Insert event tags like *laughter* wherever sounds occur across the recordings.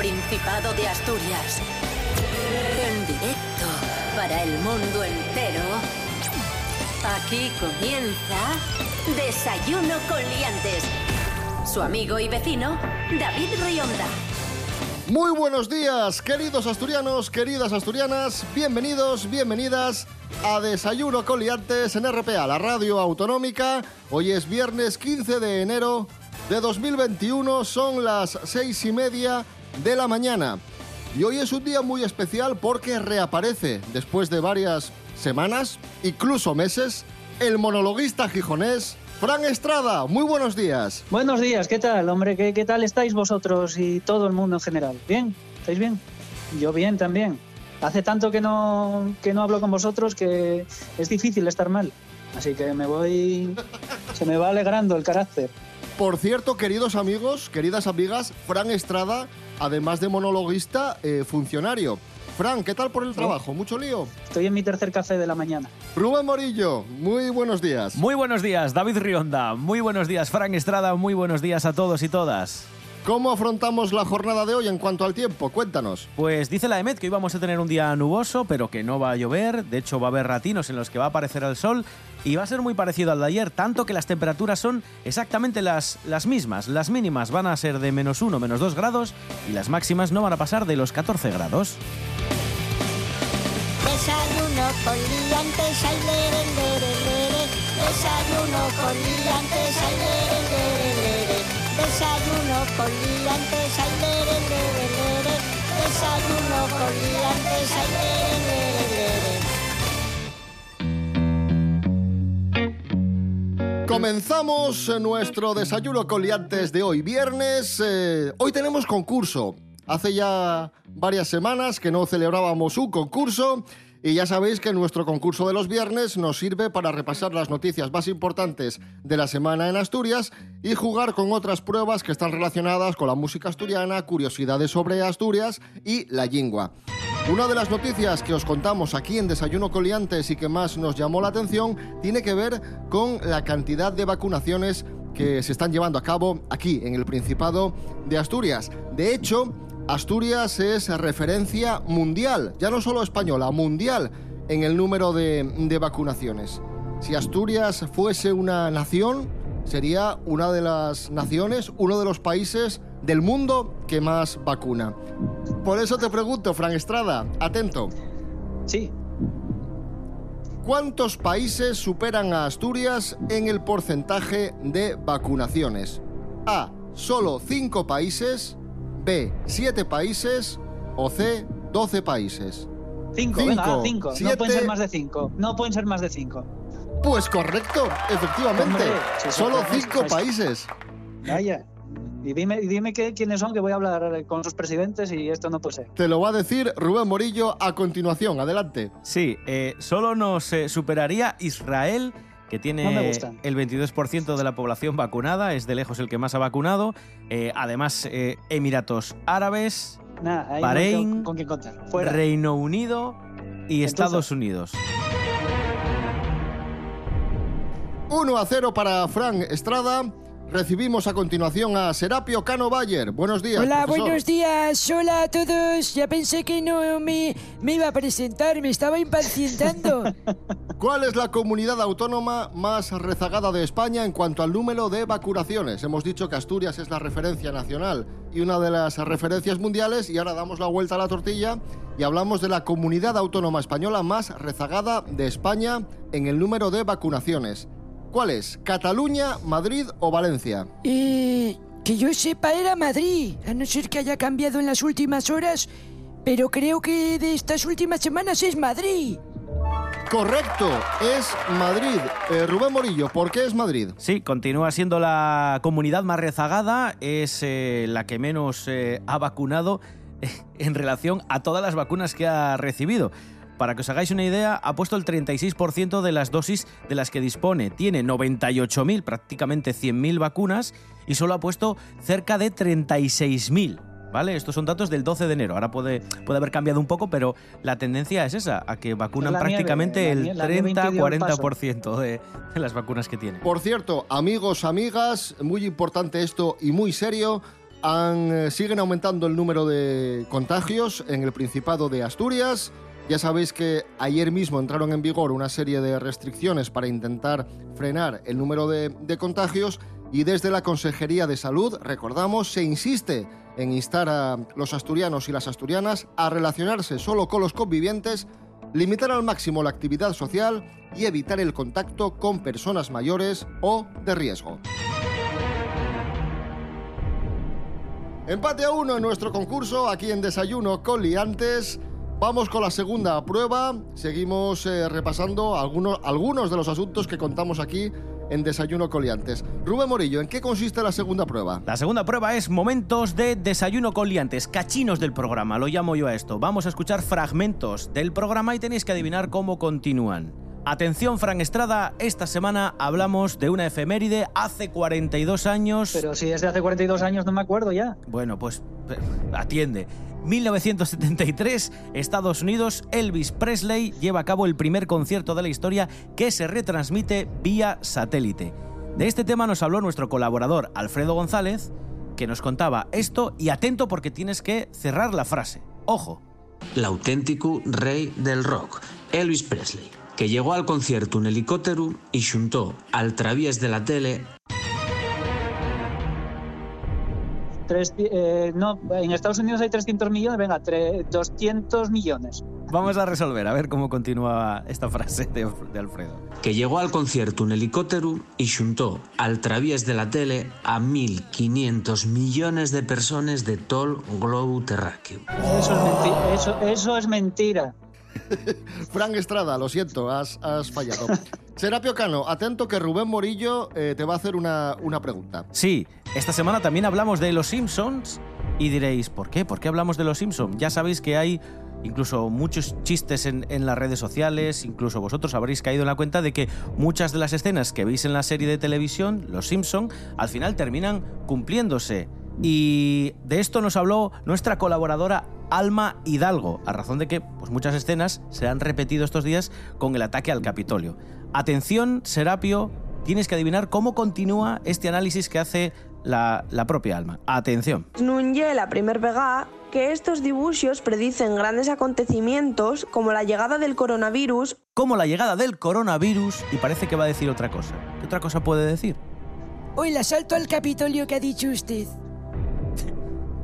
Principado de Asturias. En directo para el mundo entero. Aquí comienza Desayuno con Liantes. Su amigo y vecino, David Rionda. Muy buenos días, queridos asturianos, queridas asturianas, bienvenidos, bienvenidas a Desayuno con Liantes en RPA, la radio autonómica. Hoy es viernes 15 de enero de 2021, son las seis y media de la mañana. Y hoy es un día muy especial porque reaparece, después de varias semanas, incluso meses, el monologuista gijonés Fran Estrada. Muy buenos días. Buenos días, ¿qué tal, hombre? ¿Qué, ¿Qué tal estáis vosotros y todo el mundo en general? ¿Bien? ¿Estáis bien? Yo bien también. Hace tanto que no, que no hablo con vosotros que es difícil estar mal. Así que me voy... Se me va alegrando el carácter. Por cierto, queridos amigos, queridas amigas, Fran Estrada, además de monologuista, eh, funcionario. Fran, ¿qué tal por el trabajo? ¿Mucho lío? Estoy en mi tercer café de la mañana. Rubén Morillo, muy buenos días. Muy buenos días, David Rionda. Muy buenos días, Fran Estrada. Muy buenos días a todos y todas. ¿Cómo afrontamos la jornada de hoy en cuanto al tiempo? Cuéntanos. Pues dice la EMET que hoy vamos a tener un día nuboso, pero que no va a llover. De hecho, va a haber ratinos en los que va a aparecer el sol y va a ser muy parecido al de ayer, tanto que las temperaturas son exactamente las, las mismas. Las mínimas van a ser de menos 1, menos 2 grados y las máximas no van a pasar de los 14 grados. Desayuno con liantes, ay, lere. Desayuno con liantes, ay, lere. Desayuno con liantes, ay, lere. Desayuno con liantes, ay, lere. Comenzamos nuestro desayuno con liantes de hoy, viernes. eh, hoy tenemos concurso. Hace ya varias semanas que no celebrábamos un concurso y ya sabéis que nuestro concurso de los viernes nos sirve para repasar las noticias más importantes de la semana en Asturias y jugar con otras pruebas que están relacionadas con la música asturiana, curiosidades sobre Asturias y la lingua. Una de las noticias que os contamos aquí en Desayuno Coliantes y que más nos llamó la atención tiene que ver con la cantidad de vacunaciones que se están llevando a cabo aquí en el Principado de Asturias. De hecho, Asturias es referencia mundial, ya no solo española, mundial en el número de, de vacunaciones. Si Asturias fuese una nación, sería una de las naciones, uno de los países del mundo que más vacuna. Por eso te pregunto, Fran Estrada, atento, Sí, ¿cuántos países superan a Asturias en el porcentaje de vacunaciones? A, solo 5 países, B, 7 países o C, 12 países. cinco, Cinco, venga, ah, cinco. siete. No pueden ser más de cinco. No pueden ser más de cinco. Pues correcto, efectivamente. Hombre, Solo sí, cinco sí. países. Vaya. Y dime, y dime qué, quiénes son, que voy a hablar con sus presidentes y esto no puede ser. Te lo va a decir Rubén Morillo a continuación. Adelante. Sí, eh, solo nos eh, superaría Israel, que tiene el 22% de la población vacunada, es de lejos el que más ha vacunado. Eh, además, eh, Emiratos Árabes, Nada, Bahrein, con. Fuera. Reino Unido y Entonces- Estados Unidos. 1 a 0 para Fran Estrada. Recibimos a continuación a Serapio Cano Bayer. Buenos días. Hola, profesor. buenos días. Hola a todos. Ya pensé que no me, me iba a presentar, me estaba impacientando. *laughs* ¿Cuál es la comunidad autónoma más rezagada de España en cuanto al número de vacunaciones? Hemos dicho que Asturias es la referencia nacional y una de las referencias mundiales y ahora damos la vuelta a la tortilla y hablamos de la comunidad autónoma española más rezagada de España en el número de vacunaciones. ¿Cuál es? ¿Cataluña, Madrid o Valencia? Eh, que yo sepa era Madrid, a no ser que haya cambiado en las últimas horas, pero creo que de estas últimas semanas es Madrid. Correcto, es Madrid. Eh, Rubén Morillo, ¿por qué es Madrid? Sí, continúa siendo la comunidad más rezagada, es eh, la que menos eh, ha vacunado en relación a todas las vacunas que ha recibido. Para que os hagáis una idea, ha puesto el 36% de las dosis de las que dispone. Tiene 98.000, prácticamente 100.000 vacunas y solo ha puesto cerca de 36.000. ¿Vale? Estos son datos del 12 de enero. Ahora puede, puede haber cambiado un poco, pero la tendencia es esa, a que vacunan La prácticamente el nie- la nieve impidió el paso. 30-40% de, de las vacunas que tiene. Por cierto, amigos, amigas, muy importante esto y muy serio, han- eh, siguen aumentando el número de contagios en el Principado de Asturias. Ya sabéis que ayer mismo entraron en vigor una serie de restricciones para intentar frenar el número de, contagios y desde la Consejería de Salud, recordamos, se insiste en instar a los asturianos y las asturianas a relacionarse solo con los convivientes, limitar al máximo la actividad social y evitar el contacto con personas mayores o de riesgo. Empate a uno en nuestro concurso aquí en Desayuno con Liantes. Vamos con la segunda prueba. Seguimos eh, repasando algunos, algunos de los asuntos que contamos aquí en Desayuno con Liantes. Rubén Morillo, ¿en qué consiste la segunda prueba? La segunda prueba es momentos de desayuno con liantes, cachinos del programa, lo llamo yo a esto. Vamos a escuchar fragmentos del programa y tenéis que adivinar cómo continúan. Atención, Fran Estrada, esta semana hablamos de una efeméride hace 42 años. Pero si es de hace 42 años no me acuerdo ya. Bueno, pues eh, atiende. 1973, Estados Unidos, Elvis Presley lleva a cabo el primer concierto de la historia que se retransmite vía satélite. De este tema nos habló nuestro colaborador Alfredo González, que nos contaba esto y atento porque tienes que cerrar la frase. Ojo. l'auténtico rei del rock, Elvis Presley, que llegó al concierto en helicóptero y juntó al traviés de la tele Tres- eh, no, en Estados Unidos hay 300 millones, venga, tre- 200 millones. Vamos a resolver, a ver cómo continúa esta frase de, de Alfredo. que llegó al concierto en helicóptero y juntó al traviés de la tele a 1.500 millones de personas de todo el globo terráqueo. Eso es mentira. Eso, eso es mentira. *laughs* Frank Estrada, lo siento, has, has fallado. *laughs* Serapio Cano, atento que Rubén Morillo eh, te va a hacer una, una pregunta. Sí, esta semana también hablamos de Los Simpsons y diréis, ¿por qué? ¿Por qué hablamos de Los Simpsons? Ya sabéis que hay incluso muchos chistes en, en las redes sociales, incluso vosotros habréis caído en la cuenta de que muchas de las escenas que veis en la serie de televisión, Los Simpsons, al final terminan cumpliéndose. Y de esto nos habló nuestra colaboradora Alma Hidalgo, a razón de que pues, muchas escenas se han repetido estos días con el ataque al Capitolio. Atención, Serapio, tienes que adivinar cómo continúa este análisis que hace la, la propia Alma. Atención. Non lle la primer vegada que estos dibuixos predicen grandes acontecimientos como la llegada del coronavirus Como la llegada del coronavirus y parece que va a decir otra cosa. ¿Qué otra cosa puede decir? O el asalto al Capitolio que ha dicho usted.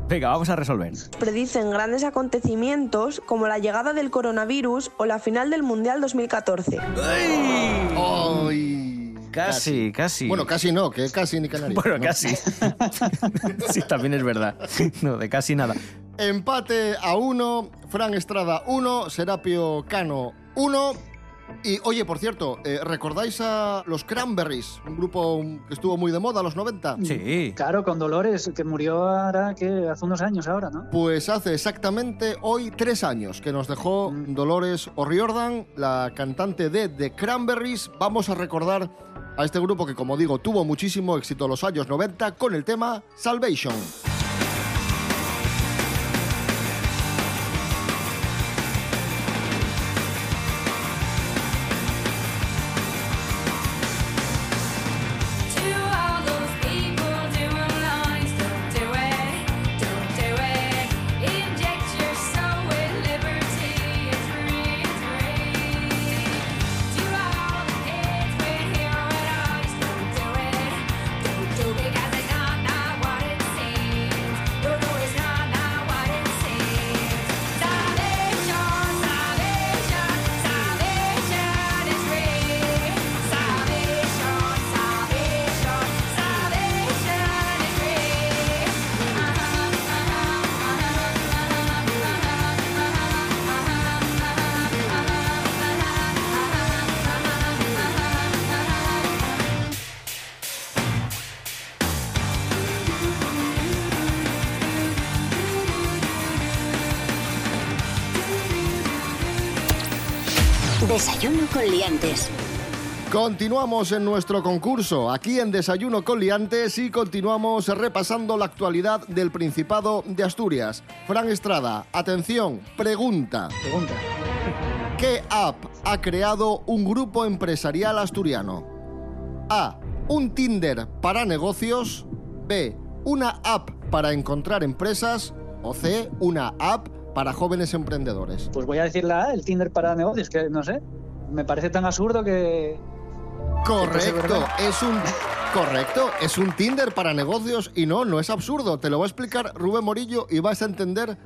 Venga, vamos a resolver. predicen grandes acontecimientos como la llegada del coronavirus o la final del Mundial 2014. ¡Ay! Casi, casi. Bueno, casi no, que casi ni canario. Bueno, ¿no? casi. *laughs* sí, también es verdad. No, de casi nada. Empate a uno, Fran Estrada 1, Serapio Cano 1. Y oye, por cierto, eh, ¿recordáis a los Cranberries? Un grupo que estuvo muy de moda a los 90. Sí. Claro, con Dolores, que murió ahora, que hace unos años ahora, ¿no? Pues hace exactamente hoy tres años que nos dejó Dolores O'Riordan, la cantante de The Cranberries. Vamos a recordar a este grupo que, como digo, tuvo muchísimo éxito en los años 90 con el tema Salvation. Desayuno con liantes. Continuamos en nuestro concurso, aquí en Desayuno con Liantes y continuamos repasando la actualidad del Principado de Asturias. Fran Estrada, atención, pregunta. Pregunta. ¿Qué app ha creado un grupo empresarial asturiano? A. Un Tinder para negocios. B. una app para encontrar empresas o C, una app para jóvenes emprendedores. Pues voy a decir la A, el Tinder para negocios, que no sé. Me parece tan absurdo que. Correcto, es un *laughs* correcto, es un Tinder para negocios y no, no es absurdo. Te lo va a explicar Rubén Morillo y vas a entender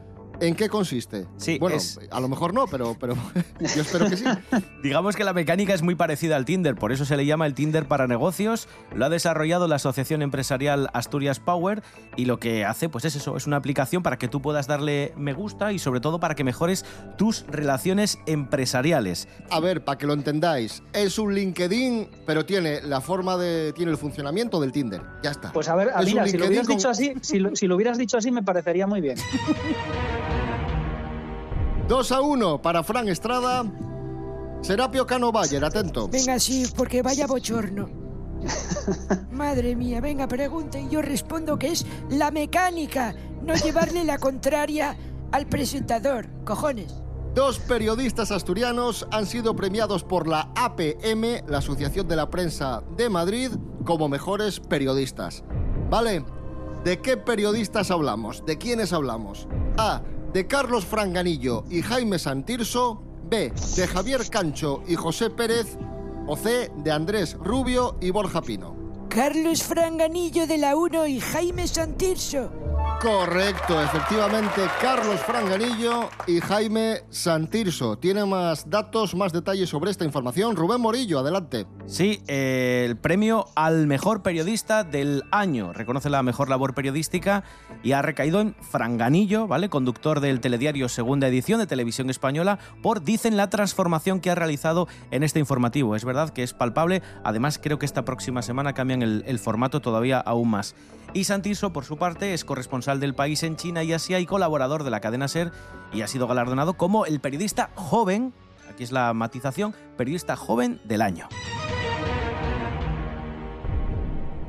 en qué consiste. Sí, bueno, es- a lo mejor no, pero, pero *laughs* yo espero que sí. *laughs* Digamos que la mecánica es muy parecida al Tinder, por eso se le llama el Tinder para negocios. Lo ha desarrollado la Asociación Empresarial Asturias Power y lo que hace pues es eso, es una aplicación para que tú puedas darle me gusta y sobre todo para que mejores tus relaciones empresariales. A ver, para que lo entendáis, es un LinkedIn, pero tiene la forma de tiene el funcionamiento del Tinder. Ya está. Pues a ver, un mira, si lo hubieras con- dicho así, si lo, si lo hubieras dicho así, me parecería muy bien. *laughs* 2 a 1 para Fran Estrada. Serapio Cano Bayer, atento. Venga, sí, porque vaya bochorno. *laughs* Madre mía, venga, pregunte y yo respondo que es la mecánica, no llevarle la contraria al presentador. Cojones. Dos periodistas asturianos han sido premiados por la APM, la Asociación de la Prensa de Madrid, como mejores periodistas. ¿Vale? ¿De qué periodistas hablamos? ¿De quiénes hablamos? A. De Carlos Franganillo y Jaime Santirso. B. De Javier Cancho y José Pérez. O C. De Andrés Rubio y Borja Pino. Carlos Franganillo de la 1 y Jaime Santirso. Correcto, efectivamente, Carlos Franganillo y Jaime Santirso. Tiene más datos, más detalles sobre esta información. Rubén Morillo, adelante. Sí, eh, el premio al mejor periodista del año. Reconoce la mejor labor periodística y ha recaído en Franganillo, ¿vale? Conductor del telediario Segunda Edición de Televisión Española, por dicen la transformación que ha realizado en este informativo. Es verdad que es palpable. Además, creo que esta próxima semana cambian el, el formato todavía aún más. Y Santiso, por su parte, es corresponsal del país en China y Asia y colaborador de la cadena Ser y ha sido galardonado como el periodista joven, aquí es la matización, periodista joven del año.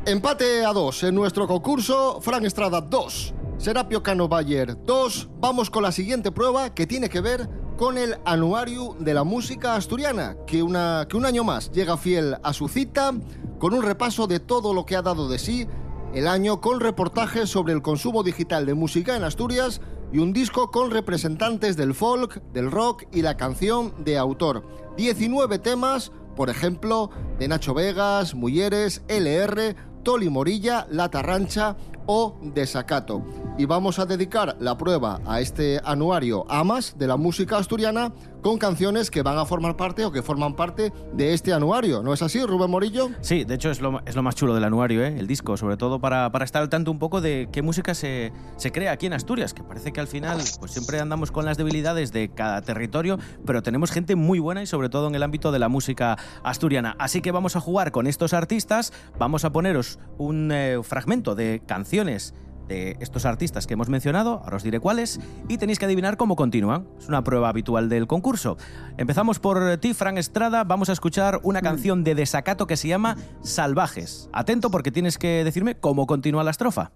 Empate a dos en nuestro concurso. Fran Estrada 2. Serapio Cano Bayer 2. Vamos con la siguiente prueba que tiene que ver con el anuario de la música asturiana, que, una, que un año más llega fiel a su cita con un repaso de todo lo que ha dado de sí el año con reportajes sobre el consumo digital de música en Asturias y un disco con representantes del folk, del rock y la canción de autor. 19 temas, por ejemplo, de Nacho Vegas, Mulleres, LR, Toli Morilla, La Tarrancha o Desacato. Y vamos a dedicar la prueba a este anuario Amas de la música asturiana con canciones que van a formar parte o que forman parte de este anuario. ¿No es así, Rubén Morillo? Sí, de hecho es lo, más chulo del anuario, ¿eh? el disco, sobre todo para, para estar al tanto un poco de qué música se, se crea aquí en Asturias, que parece que al final pues siempre andamos con las debilidades de cada territorio, pero tenemos gente muy buena y sobre todo en el ámbito de la música asturiana. Así que vamos a jugar con estos artistas, vamos a poneros un eh, fragmento de canciones de estos artistas que hemos mencionado, ahora os diré cuáles, y tenéis que adivinar cómo continúan. Es una prueba habitual del concurso. Empezamos por ti, Fran Estrada. Vamos a escuchar una canción de desacato que se llama Salvajes. Atento porque tienes que decirme cómo continúa la estrofa.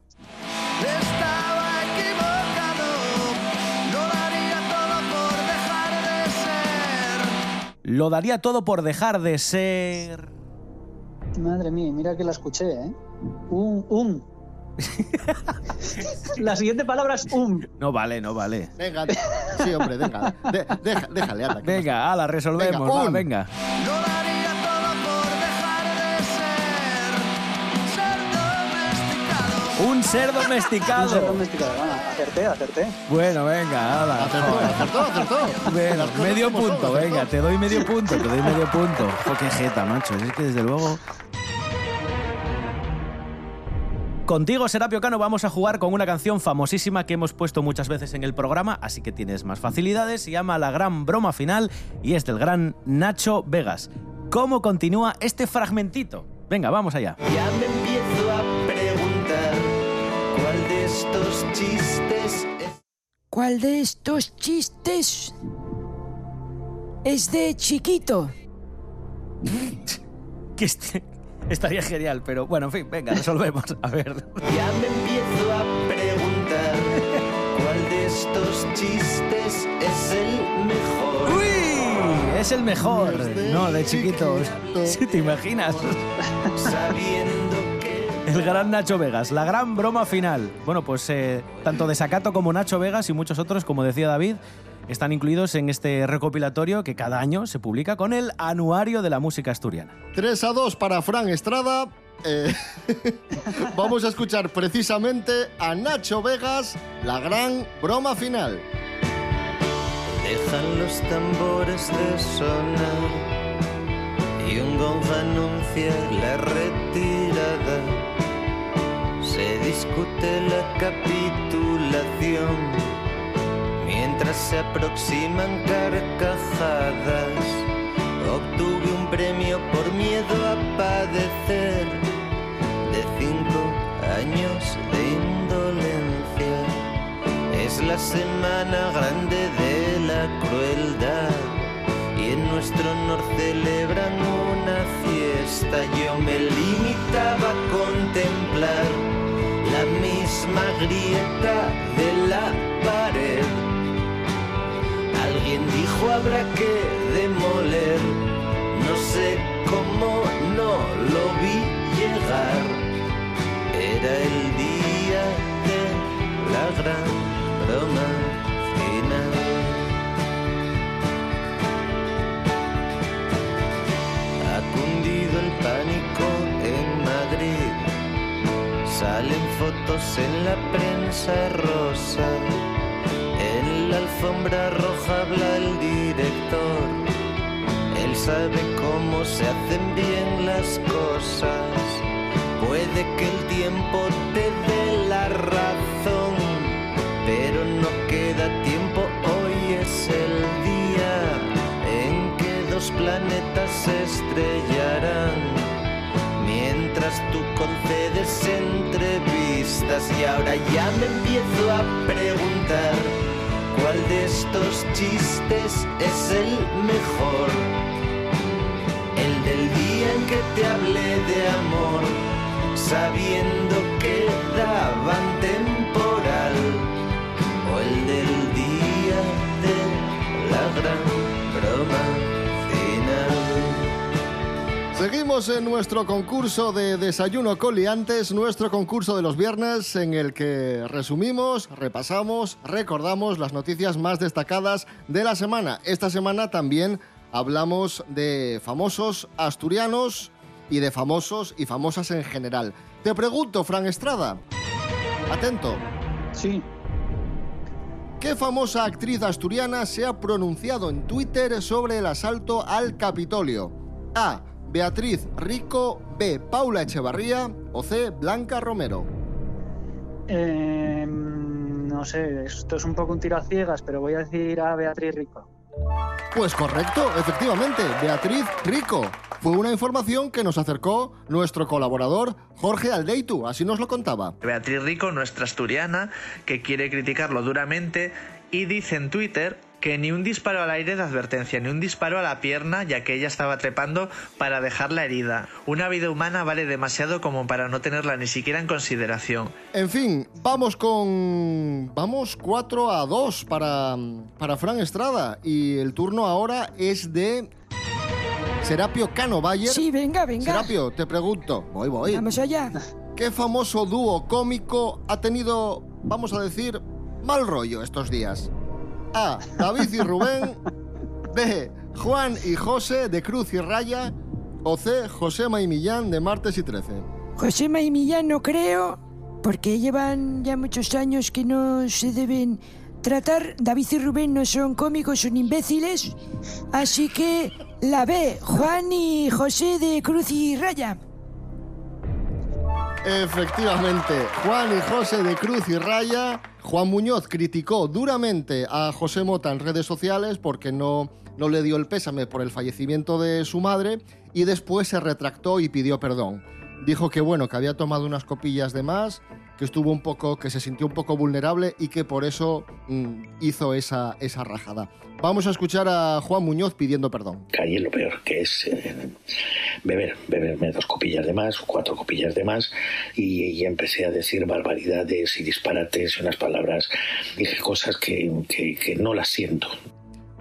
Estaba equivocado, lo daría todo por dejar de ser. Lo daría todo por dejar de ser... Madre mía, mira que la escuché, ¿eh? Un, un. *laughs* la siguiente palabra es un. No vale, no vale. Venga, sí, hombre, venga. de- deja- déjale, anda. Venga, ala, resolvemos. Venga, va, un. venga. De ser. Domesticado. Un ser Un domesticado. Ah, acerté, acerté. Bueno, venga, ala. Acertó, acertó, acertó. Bueno, medio punto, acertó. venga, te doy medio punto, te doy medio punto. Jo, qué jeta, macho. Es que desde luego. Contigo, Serapio Cano, vamos a jugar con una canción famosísima que hemos puesto muchas veces en el programa, así que tienes más facilidades. Se llama La Gran Broma Final y es del gran Nacho Vegas. ¿Cómo continúa este fragmentito? Venga, vamos allá. Ya me empiezo a preguntar cuál de estos chistes es. ¿Cuál de estos chistes es de chiquito? *laughs* Que este- estaría genial, pero bueno, en fin, venga, resolvemos. A ver. Ya me empiezo a preguntar cuál de estos chistes es el mejor. ¡Uy! Es el mejor. No, de chiquitos. Si *laughs* te imaginas. Sabiendo que El gran Nacho Vegas, la gran broma final. Bueno, pues eh, tanto Desacato como Nacho Vegas y muchos otros, como decía David, están incluidos en este recopilatorio que cada año se publica con el Anuario de la Música Asturiana. 3 a 2 para Fran Estrada. Eh, *laughs* vamos a escuchar precisamente a Nacho Vegas, la gran broma final. Dejan los tambores de sonar y un gong anuncia la retirada. Se discute la capitulación mientras se aproximan carcajadas. Obtuve un premio por miedo a padecer de cinco años de indolencia. Es la semana grande de la crueldad y en nuestro honor celebran una fiesta. Yo me limitaba a contemplar la misma grieta de la. Alguien dijo habrá que demoler, no sé cómo no lo vi llegar. Era el día de la gran broma final. El pánico en Madrid. Salen fotos en la prensa rosa. La alfombra roja habla el director. Él sabe cómo se hacen bien las cosas. Puede que el tiempo te dé la razón, pero no queda tiempo. Hoy es el día en que dos planetas se estrellarán. Mientras tú concedes entrevistas y ahora ya me empiezo a preguntar de estos chistes es el mejor. El del día en que te hablé de amor, sabiendo que daban temporal. O el del Seguimos en nuestro concurso de Desayuno con Liantes, nuestro concurso de los viernes en el que resumimos, repasamos, recordamos las noticias más destacadas de la semana. Esta semana también hablamos de famosos asturianos y de famosos y famosas en general. Te pregunto, Fran Estrada, atento, Sí, ¿qué famosa actriz asturiana se ha pronunciado en Twitter sobre el asalto al Capitolio? A. Beatriz Rico, B. Paula Echevarría o C. Blanca Romero. eh, no sé, esto es un poco un tiro a ciegas, pero voy a decir a Beatriz Rico. Pues correcto, efectivamente, Beatriz Rico. Fue una información que nos acercó nuestro colaborador Jorge Aldeitu, así nos lo contaba. Beatriz Rico, nuestra asturiana, que quiere criticarlo duramente y dice en Twitter que ni un disparo al aire de advertencia, ni un disparo a la pierna, ya que ella estaba trepando para dejar la herida. Una vida humana vale demasiado como para no tenerla ni siquiera en consideración. En fin, vamos con... Vamos 4 a 2 para, para Fran Estrada y el turno ahora es de Serapio Cano Bayer. Sí, venga, venga. Serapio, te pregunto, voy, voy. Vamos allá. ¿Qué famoso dúo cómico ha tenido, vamos a decir, mal rollo estos días? A. David y Rubén. B. Juan y José de Cruz y Raya. O C. Josema y Millán de Martes y Trece. Josema y Millán no creo, porque llevan ya muchos años que no se deben tratar. David y Rubén no son cómicos, son imbéciles. Así que la B, Juan y José de Cruz y Raya. Efectivamente, Juan y José de Cruz y Raya. Juan Muñoz criticó duramente a José Mota en redes sociales porque no, no le dio el pésame por el fallecimiento de su madre y después se retractó y pidió perdón. Dijo que bueno, que había tomado unas copillas de más, que estuvo un poco, que se sintió un poco vulnerable y que por eso mm, hizo esa, esa rajada. Vamos a escuchar a Juan Muñoz pidiendo perdón. caí lo peor, que es eh, beber, beberme dos copillas de más, cuatro copillas de más, y, y empecé a decir barbaridades y disparates y unas palabras. Dije cosas que, que- que no las siento.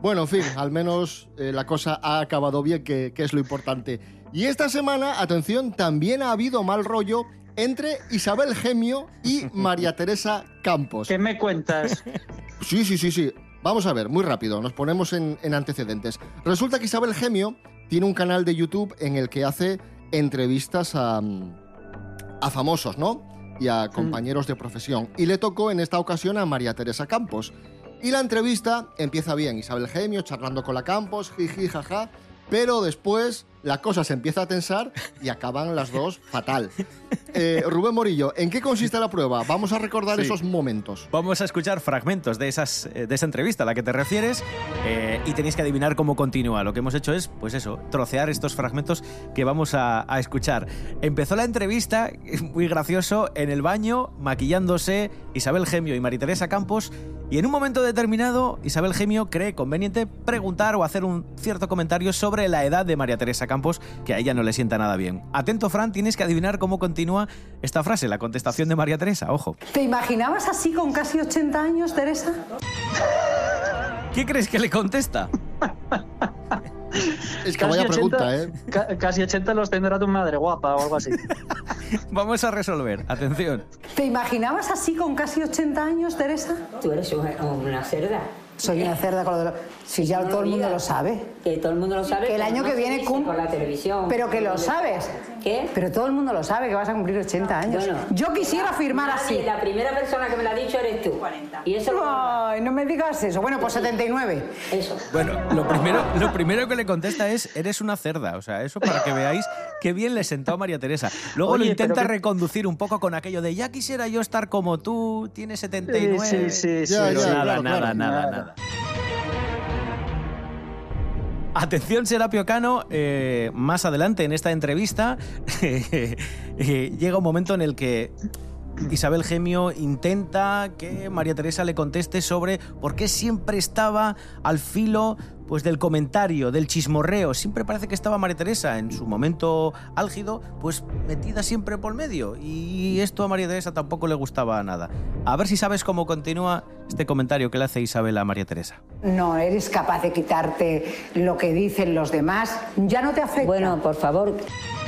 Bueno, en fin, al menos eh, la cosa ha acabado bien, que, que es lo importante. Y esta semana, atención, también ha habido mal rollo entre Isabel Gemio y *laughs* María Teresa Campos. ¿Qué me cuentas? *laughs* Sí, sí, sí, sí. Vamos a ver, muy rápido, nos ponemos en, en antecedentes. Resulta que Isabel Gemio tiene un canal de YouTube en el que hace entrevistas a, mm, a famosos, ¿no? Y a compañeros de profesión. Y le tocó en esta ocasión a María Teresa Campos. Y la entrevista empieza bien, Isabel Gemio charlando con la Campos, jiji, jaja, pero después la cosa se empieza a tensar y acaban las dos fatal. Eh, Rubén Morillo, ¿en qué consiste la prueba? Vamos a recordar Sí. esos momentos. Vamos a escuchar fragmentos de, esas, eh, de esa entrevista a la que te refieres eh, y tenéis que adivinar cómo continúa. Lo que hemos hecho es, pues eso, trocear estos fragmentos que vamos a, a escuchar. Empezó la entrevista, muy gracioso, en el baño, maquillándose Isabel Gemio y María Teresa Campos y en un momento determinado Isabel Gemio cree conveniente preguntar o hacer un cierto comentario sobre la edad de María Teresa Campos que a ella no le sienta nada bien. Atento, Fran, tienes que adivinar cómo continúa esta frase, la contestación de María Teresa, ojo. ¿Te imaginabas así con casi 80 años, Teresa? ¿Qué crees que le contesta? *laughs* Es que Casi vaya 80 pregunta, ¿eh? ca- casi 80 los tendrá tu madre guapa o algo así. *laughs* Vamos a resolver. Atención. ¿Te imaginabas así con casi 80 años, Teresa? Tú eres una cerda. Soy una cerda con lo de lo- Si ya No todo el mundo lo sabe. Que todo el mundo lo sabe. Que el año no que viene dice cum- por la televisión. Pero que lo sabes. ¿Qué? Pero todo el mundo lo sabe que vas a cumplir 80 años. Bueno, Yo quisiera afirmar nadie, así. La primera persona que me lo ha dicho eres tú. Y eso Ay, no me digas eso. Bueno, pues 79. Eso. Bueno, lo primero, lo primero que le contesta es, eres una cerda. O sea, eso para que veáis qué bien le sentó a María Teresa. Luego lo intenta que- reconducir un poco con aquello de, ya quisiera yo estar como tú, tienes 79. Sí, sí, sí, Pero sí, nada, claro, nada, claro. nada, Nada. nada. Atención, Serapio Cano, eh, más adelante en esta entrevista *laughs* eh, llega un momento en el que Isabel Gemio intenta que María Teresa le conteste sobre por qué siempre estaba al filo pues, del comentario, del chismorreo. Siempre parece que estaba María Teresa en su momento álgido, pues metida siempre por medio. Y esto a María Teresa tampoco le gustaba nada. A ver si sabes cómo continúa este comentario que le hace Isabel a María Teresa. No eres capaz de quitarte lo que dicen los demás. Ya no te afecta. Bueno, por favor.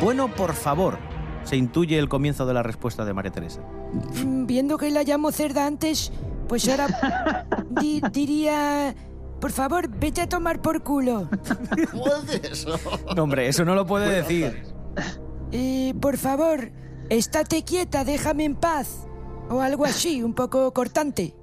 Bueno, por favor, se intuye el comienzo de la respuesta de María Teresa. Mm, Viendo que la llamo cerda antes, pues ahora *laughs* di- diría... Por favor, vete a tomar por culo. *laughs* ¿Cómo es eso? No, hombre, eso no lo puede decir. Eh, por favor, estate quieta, déjame en paz. O algo así, un poco cortante.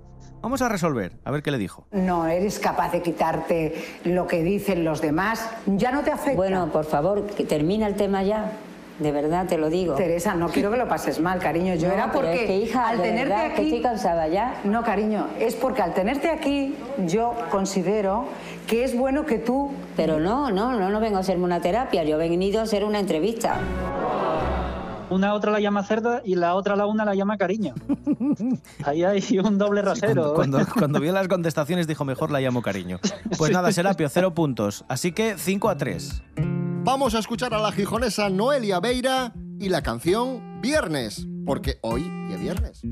Vamos a resolver, a ver qué le dijo. No eres capaz de quitarte lo que dicen los demás. Ya no te afecta. Bueno, por favor, que termina el tema ya. De verdad te lo digo. Teresa, no quiero que lo pases mal, cariño. Yo No, era porque es que, hija, al de tenerte verdad, que aquí. estoy cansada ya. No, cariño, es porque al tenerte aquí yo considero que es bueno que tú. Pero no, no, no, no vengo a hacerme una terapia. Yo he venido a hacer una entrevista. Una otra la llama cerda y la otra la una la llama cariño. *laughs* Ahí hay un doble rasero. Cuando, cuando, cuando vio las contestaciones dijo mejor la llamo cariño. Pues *laughs* nada, Serapio, cero puntos. Así que 5 a 3. Vamos a escuchar a la gijonesa Noelia Beira y la canción Viernes, porque hoy es viernes.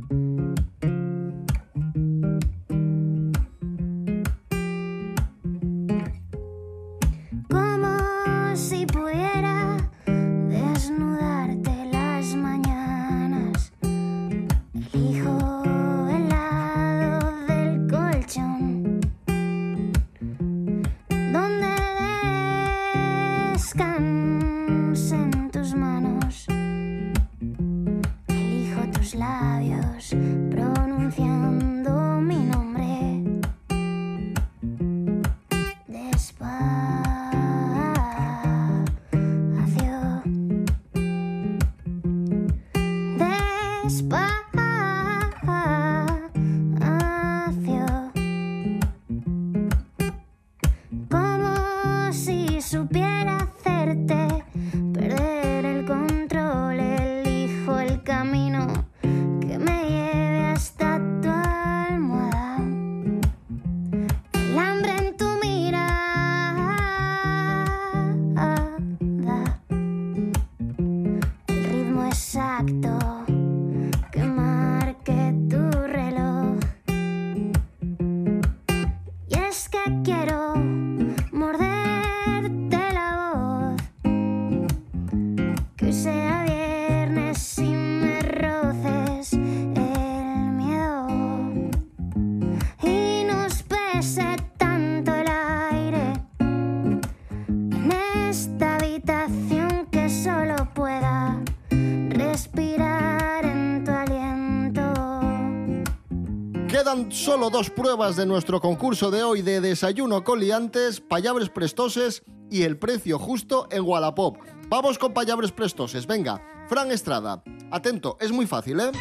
Solo dos pruebas de nuestro concurso de hoy de desayuno con liantes, payabres prestoses y el precio justo en Wallapop. Vamos con payabres prestoses, venga. Fran Estrada, atento, es muy fácil, ¿eh?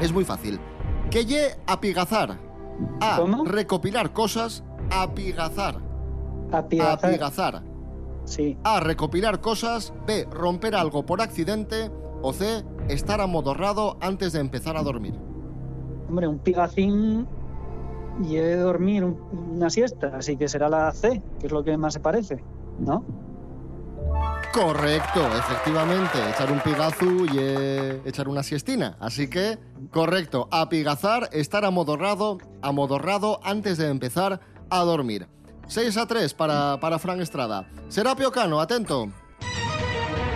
Es muy fácil. Que ye apigazar. A. Recopilar cosas. Apigazar. Apigazar. Apigazar. Sí. A. Recopilar cosas. B. Romper algo por accidente. O C. Estar amodorrado antes de empezar a dormir. Hombre, un pigacín y he de dormir un- una siesta, así que será la C, que es lo que más se parece, ¿no? Correcto, efectivamente. Echar un pigazu y eh, echar una siestina. Así que, correcto. Apigazar, estar amodorrado, amodorrado antes de empezar a dormir. 6 a 3 para, para Fran Estrada. Serapio Cano, atento.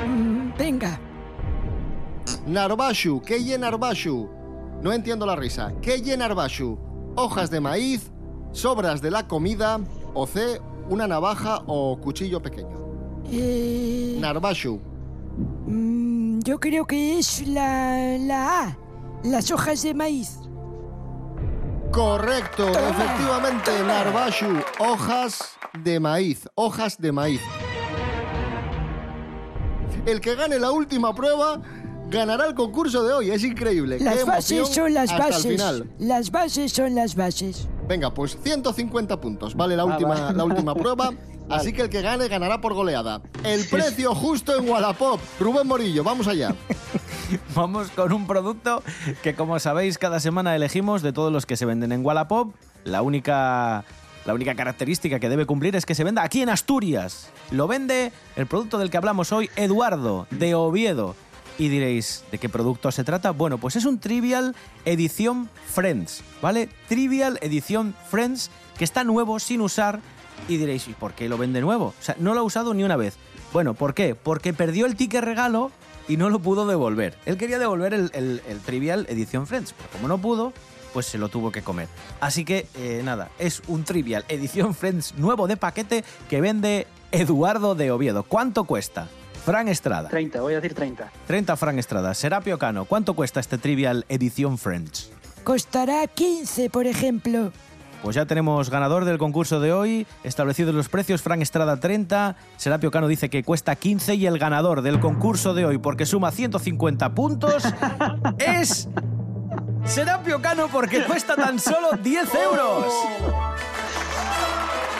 Mm, Venga, Narbashu, ¿qué ye Narbashu? No entiendo la risa. ¿Qué ye Narbashu? Hojas de maíz, sobras de la comida o C, una navaja o cuchillo pequeño. eh, Narbashu. mm, yo creo que es la, la A, las hojas de maíz. Correcto, efectivamente, Narbashu, hojas de maíz, hojas de maíz. El que gane la última prueba ganará el concurso de hoy, es increíble. Las bases son las hasta el bases. final. Las bases son las bases. Venga, pues 150 puntos, vale la Ah, última, la última *laughs* prueba. Así que el que gane ganará por goleada. El precio justo en Wallapop. Rubén Morillo, vamos allá. *laughs* Vamos con un producto que, como sabéis, cada semana elegimos de todos los que se venden en Wallapop. La única, la única característica que debe cumplir es que se venda aquí en Asturias. Lo vende el producto del que hablamos hoy, Eduardo, de Oviedo. Y diréis, ¿de qué producto se trata? Bueno, pues es un Trivial Edición Friends, ¿vale? Trivial Edición Friends, que está nuevo, sin usar. Y diréis, ¿y por qué lo vende nuevo? O sea, no lo ha usado ni una vez. Bueno, ¿por qué? Porque perdió el ticket regalo y no lo pudo devolver. Él quería devolver el, el- Trivial Edición Friends, pero como no pudo, pues se lo tuvo que comer. Así que, eh, nada, es un Trivial Edición Friends nuevo de paquete que vende Eduardo de Oviedo. ¿Cuánto cuesta? Fran Estrada. 30, voy a decir 30. 30 Fran Estrada. Serapio Cano, ¿cuánto cuesta este Trivial Edición Friends? Costará 15, por ejemplo. Pues ya tenemos ganador del concurso de hoy, establecidos los precios, Fran Estrada 30, Serapio Cano dice que cuesta 15 y el ganador del concurso de hoy, porque suma 150 puntos, *laughs* es Serapio Cano porque cuesta tan solo 10 euros.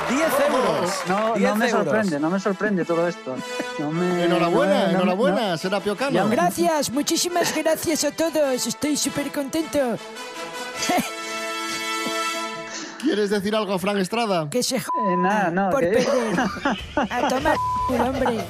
10 euros. No, 10 no me euros. sorprende, no me sorprende todo esto. No me- Enhorabuena, no- no- enhorabuena, no- Serapio Cano. Gracias, muchísimas gracias a todos. Estoy súper contento. ¿Quieres decir algo, Fran Estrada? Que se Eh, nada, no. por que- perder. *laughs* A tomar el hombre.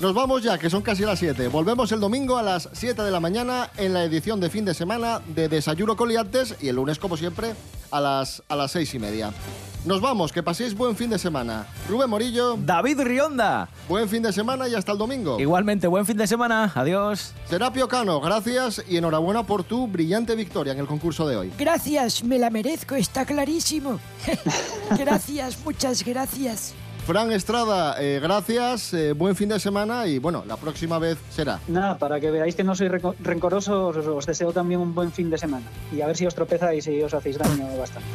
Nos vamos ya, que son casi las 7. Volvemos el domingo a las 7 de la mañana en la edición de fin de semana de Desayuno Coliantes y el lunes, como siempre, a las, a las 6 y media. Nos vamos, que paséis buen fin de semana. Rubén Morillo. David Rionda. Buen fin de semana y hasta el domingo. Igualmente, buen fin de semana. Adiós. Serapio Cano, gracias y enhorabuena por tu brillante victoria en el concurso de hoy. Gracias, me la merezco, está clarísimo. *laughs* gracias, muchas gracias. Fran Estrada, eh, gracias, eh, buen fin de semana y bueno, la próxima vez será. Nada, para que veáis que no soy rencoroso, os, os deseo también un buen fin de semana. Y a ver si os tropezáis y os hacéis daño bastante.